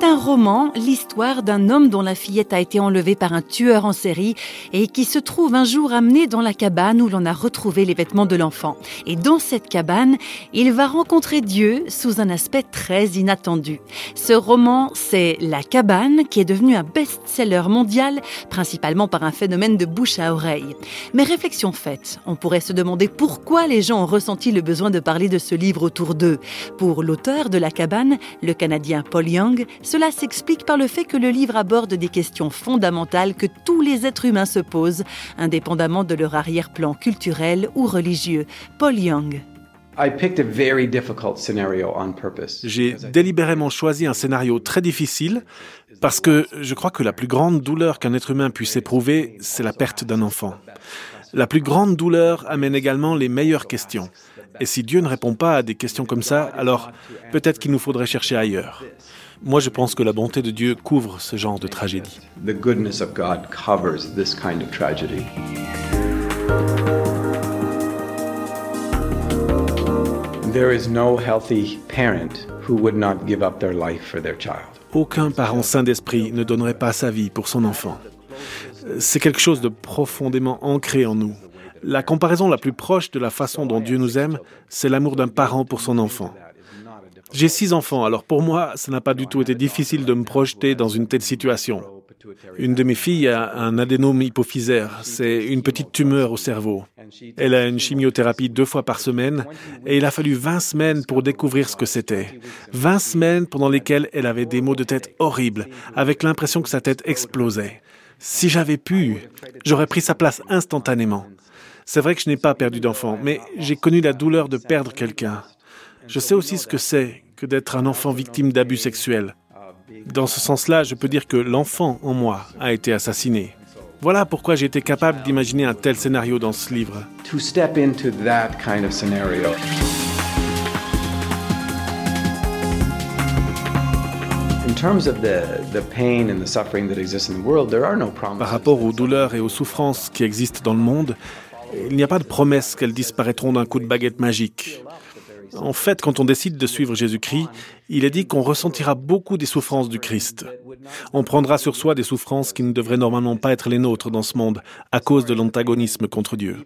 C'est un roman, l'histoire d'un homme dont la fillette a été enlevée par un tueur en série et qui se trouve un jour amené dans la cabane où l'on a retrouvé les vêtements de l'enfant. Et dans cette cabane, il va rencontrer Dieu sous un aspect très inattendu. Ce roman, c'est La cabane, qui est devenu un best-seller mondial, principalement par un phénomène de bouche à oreille. Mais réflexion faite, on pourrait se demander pourquoi les gens ont ressenti le besoin de parler de ce livre autour d'eux. Pour l'auteur de La cabane, le Canadien Paul Young, cela s'explique par le fait que le livre aborde des questions fondamentales que tous les êtres humains se posent, indépendamment de leur arrière-plan culturel ou religieux. Paul Young. J'ai délibérément choisi un scénario très difficile parce que je crois que la plus grande douleur qu'un être humain puisse éprouver, c'est la perte d'un enfant. La plus grande douleur amène également les meilleures questions. Et si Dieu ne répond pas à des questions comme ça, alors peut-être qu'il nous faudrait chercher ailleurs. Moi, je pense que la bonté de Dieu couvre ce genre de tragédie. The goodness of God covers this kind of tragedy. There is no healthy parent who would not give up their life for their child. Aucun parent saint d'esprit ne donnerait pas sa vie pour son enfant. C'est quelque chose de profondément ancré en nous. La comparaison la plus proche de la façon dont Dieu nous aime, c'est l'amour d'un parent pour son enfant. J'ai six enfants, alors pour moi, ça n'a pas du tout été difficile de me projeter dans une telle situation. Une de mes filles a un adénome hypophysaire, c'est une petite tumeur au cerveau. Elle a une chimiothérapie deux fois par semaine et il a fallu 20 semaines pour découvrir ce que c'était. 20 semaines pendant lesquelles elle avait des maux de tête horribles, avec l'impression que sa tête explosait. Si j'avais pu, j'aurais pris sa place instantanément. C'est vrai que je n'ai pas perdu d'enfant, mais j'ai connu la douleur de perdre quelqu'un. Je sais aussi ce que c'est que d'être un enfant victime d'abus sexuels. Dans ce sens-là, je peux dire que l'enfant en moi a été assassiné. Voilà pourquoi j'ai été capable d'imaginer un tel scénario dans ce livre. Par rapport aux douleurs et aux souffrances qui existent dans le monde, il n'y a pas de promesse qu'elles disparaîtront d'un coup de baguette magique. En fait, quand on décide de suivre Jésus-Christ, il est dit qu'on ressentira beaucoup des souffrances du Christ. On prendra sur soi des souffrances qui ne devraient normalement pas être les nôtres dans ce monde à cause de l'antagonisme contre Dieu.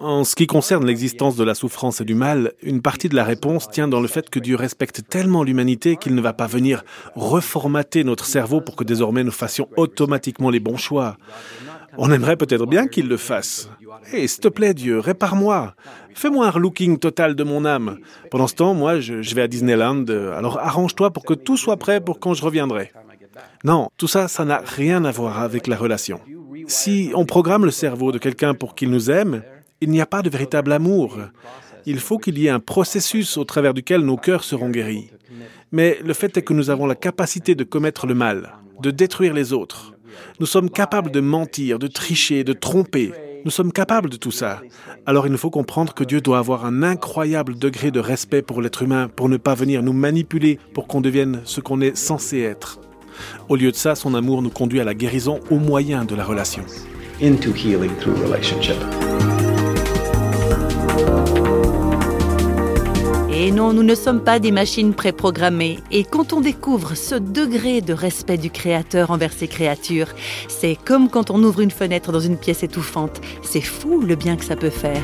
En ce qui concerne l'existence de la souffrance et du mal, une partie de la réponse tient dans le fait que Dieu respecte tellement l'humanité qu'il ne va pas venir reformater notre cerveau pour que désormais nous fassions automatiquement les bons choix. On aimerait peut-être bien qu'il le fasse. Hé, s'il te plaît, Dieu, répare-moi. Fais-moi un relooking total de mon âme. Pendant ce temps, moi, je, vais à Disneyland, alors arrange-toi pour que tout soit prêt pour quand je reviendrai. Non, tout ça, ça n'a rien à voir avec la relation. Si on programme le cerveau de quelqu'un pour qu'il nous aime, il n'y a pas de véritable amour. Il faut qu'il y ait un processus au travers duquel nos cœurs seront guéris. Mais le fait est que nous avons la capacité de commettre le mal, de détruire les autres. Nous sommes capables de mentir, de tricher, de tromper. Nous sommes capables de tout ça. Alors il nous faut comprendre que Dieu doit avoir un incroyable degré de respect pour l'être humain pour ne pas venir nous manipuler pour qu'on devienne ce qu'on est censé être. Au lieu de ça, son amour nous conduit à la guérison au moyen de la relation. Into healing through relationship. Nous ne sommes pas des machines préprogrammées. Et quand on découvre ce degré de respect du Créateur envers ses créatures, c'est comme quand on ouvre une fenêtre dans une pièce étouffante. C'est fou le bien que ça peut faire.